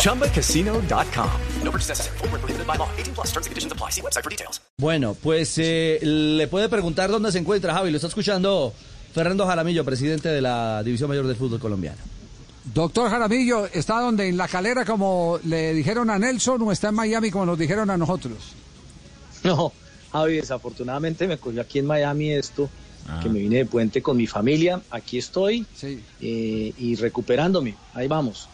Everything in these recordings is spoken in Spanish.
ChumbaCasino.com. No purchase necessary. Full prohibited by law. 18 plus terms and conditions apply. See website for details. Bueno, pues eh, le puede preguntar dónde se encuentra Javi. Lo está escuchando Fernando Jaramillo, presidente de la División Mayor del Fútbol Colombiano. Doctor Jaramillo, ¿está donde? ¿En la calera como le dijeron a Nelson o está en Miami como nos dijeron a nosotros? No, Javi, desafortunadamente me cogió aquí en Miami esto, que me vine de puente con mi familia. Aquí estoy Sí. eh, y recuperándome. Ahí vamos.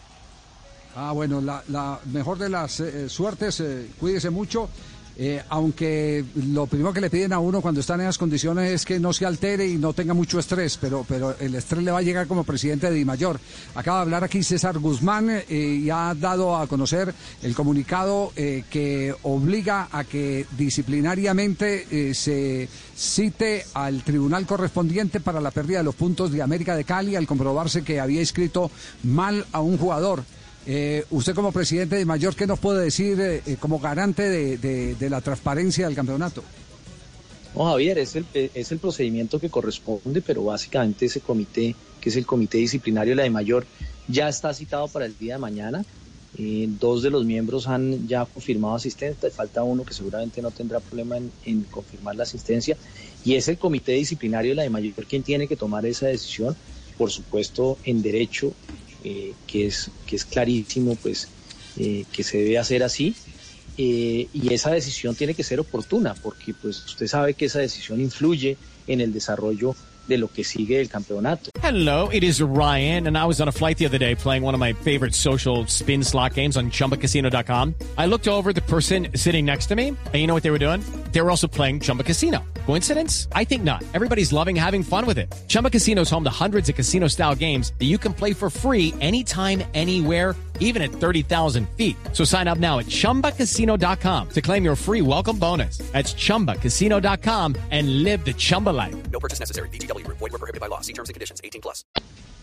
Ah, bueno, la, mejor de las eh, suertes, eh, cuídese mucho. eh, aunque lo primero que le piden a uno cuando están en esas condiciones es que no se altere y no tenga mucho estrés, pero, pero el estrés le va a llegar como presidente de Dimayor. Acaba de hablar aquí César Guzmán y ha dado a conocer el comunicado que obliga a que disciplinariamente se cite al tribunal correspondiente para la pérdida de los puntos de América de Cali al comprobarse que había inscrito mal a un jugador. Eh, usted como presidente de Mayor, ¿qué nos puede decir eh, eh, como garante de, la transparencia del campeonato? No, Javier, es el, es el procedimiento que corresponde, pero básicamente ese comité, que es el comité disciplinario de la de mayor, ya está citado para el día de mañana. Eh, dos de los miembros han ya confirmado asistencia, falta uno que seguramente no tendrá problema en, en confirmar la asistencia, y es el comité disciplinario de la de mayor quien tiene que tomar esa decisión, por supuesto, en derecho, eh, que, es, que es clarísimo, pues, eh, que se debe hacer así. Eh, y esa decisión tiene que ser oportuna, porque pues usted sabe que esa decisión influye en el desarrollo de lo que sigue del campeonato. Hello, it is Ryan, and I was on a flight the other day playing one of my favorite social spin slot games on chumbacasino.com. I looked over the person sitting next to me, and you know what they were doing? They were also playing Chumba Casino. Coincidence? I think not. Everybody's loving having fun with it. Chumba Casino is home to hundreds of casino style games that you can play for free anytime, anywhere even at 30,000 feet. So sign up now at ChumbaCasino.com to claim your free welcome bonus. That's ChumbaCasino.com and live the Chumba life. No purchase necessary. VGW Group. Void were prohibited by law. See terms and conditions. 18 plus.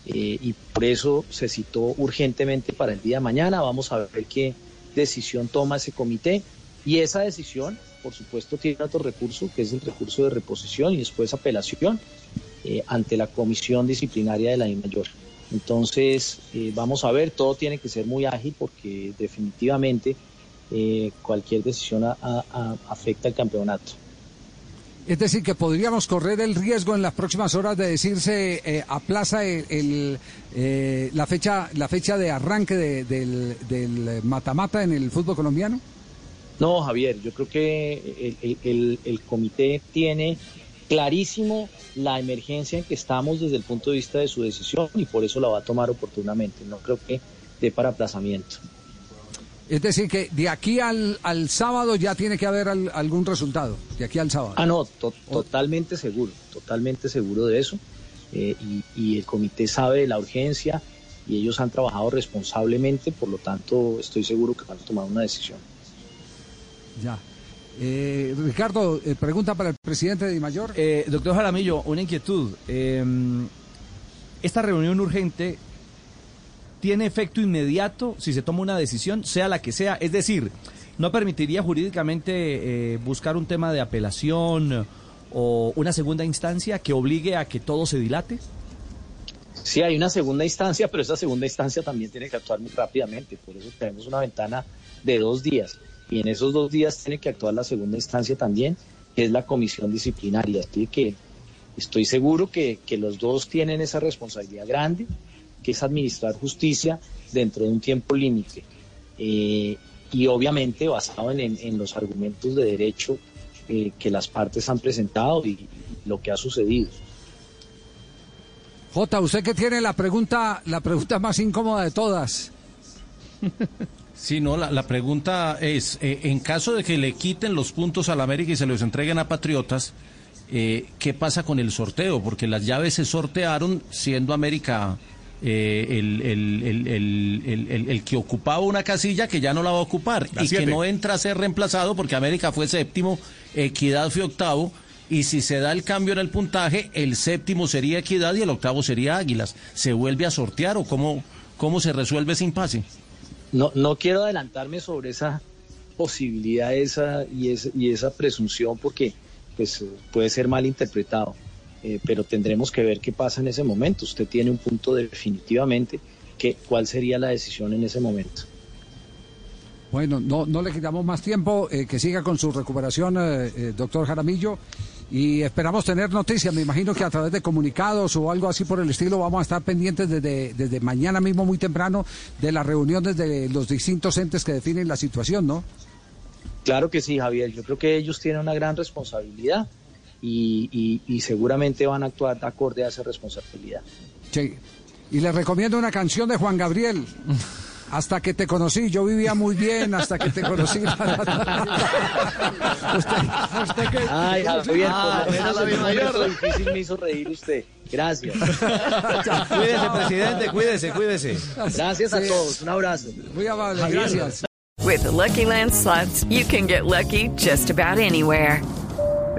Eh, y por eso se citó urgentemente para el día de mañana. Vamos a ver qué decisión toma ese comité. Y esa decisión, por supuesto, tiene otro recurso, que es el recurso de reposición y después apelación eh, ante la comisión disciplinaria de la mayor. Entonces, eh, vamos a ver, todo tiene que ser muy ágil porque definitivamente eh, cualquier decisión a- afecta al campeonato. Es decir, que podríamos correr el riesgo en las próximas horas de decirse aplaza el, eh, la fecha la fecha de arranque de- del, del mata-mata en el fútbol colombiano. No, Javier, yo creo que el, el- el- el comité tiene clarísimo la emergencia en que estamos desde el punto de vista de su decisión y por eso la va a tomar oportunamente. No creo que dé para aplazamiento. Es decir, que de aquí al, al sábado ya tiene que haber al- algún resultado. De aquí al sábado. Ah, no, to- totalmente seguro, totalmente seguro de eso. Eh, y, y el comité sabe de la urgencia y ellos han trabajado responsablemente, por lo tanto estoy seguro que van a tomar una decisión. Ya. Eh, Ricardo, eh, pregunta para el presidente de Mayor. Eh, doctor Jaramillo, una inquietud. Eh, esta reunión urgente tiene efecto inmediato si se toma una decisión, sea la que sea. Es decir, ¿no permitiría jurídicamente eh, buscar un tema de apelación o una segunda instancia que obligue a que todo se dilate? Sí, hay una segunda instancia, pero esa segunda instancia también tiene que actuar muy rápidamente. Por eso tenemos una ventana de dos días. Y en esos dos días tiene que actuar la segunda instancia también, que es la comisión disciplinaria. Así que estoy seguro que, que los dos tienen esa responsabilidad grande, que es administrar justicia dentro de un tiempo límite. Eh, y obviamente basado en, en- en los argumentos de derecho eh, que las partes han presentado y, y lo que ha sucedido. Jota, usted que tiene la pregunta, la pregunta más incómoda de todas. Sí, no, la, la pregunta es, eh, en caso de que le quiten los puntos a la América y se los entreguen a Patriotas, eh, ¿qué pasa con el sorteo? Porque las llaves se sortearon siendo América eh, el, el, el, el, que ocupaba una casilla que ya no la va a ocupar y que no entra a ser reemplazado porque América fue séptimo, Equidad fue octavo. Y si se da el cambio en el puntaje, el séptimo sería Equidad y el octavo sería Águilas. ¿Se vuelve a sortear o cómo, cómo se resuelve ese impasse? No, no quiero adelantarme sobre esa posibilidad esa y, esa, y esa presunción porque pues, puede ser mal interpretado. Eh, pero tendremos que ver qué pasa en ese momento. Usted tiene un punto definitivamente que cuál sería la decisión en ese momento. Bueno, no, le quitamos más tiempo, eh, que siga con su recuperación, eh, doctor Jaramillo, y esperamos tener noticias. Me imagino que a través de comunicados o algo así por el estilo vamos a estar pendientes desde, desde mañana mismo muy temprano de las reuniones de los distintos entes que definen la situación, ¿no? Claro que sí, Javier. Yo creo que ellos tienen una gran responsabilidad y, seguramente van a actuar acorde a esa responsabilidad. Sí. Y les recomiendo una canción de Juan Gabriel. Hasta que te conocí, yo vivía muy bien hasta que te conocí. usted, usted que, Ay, Javier, ah, por difícil me hizo reír usted. Gracias. cuídese, presidente, cuídese, cuídese. Gracias a todos. Un abrazo. Muy amable, gracias. With Lucky Land slots, you can get lucky just about anywhere.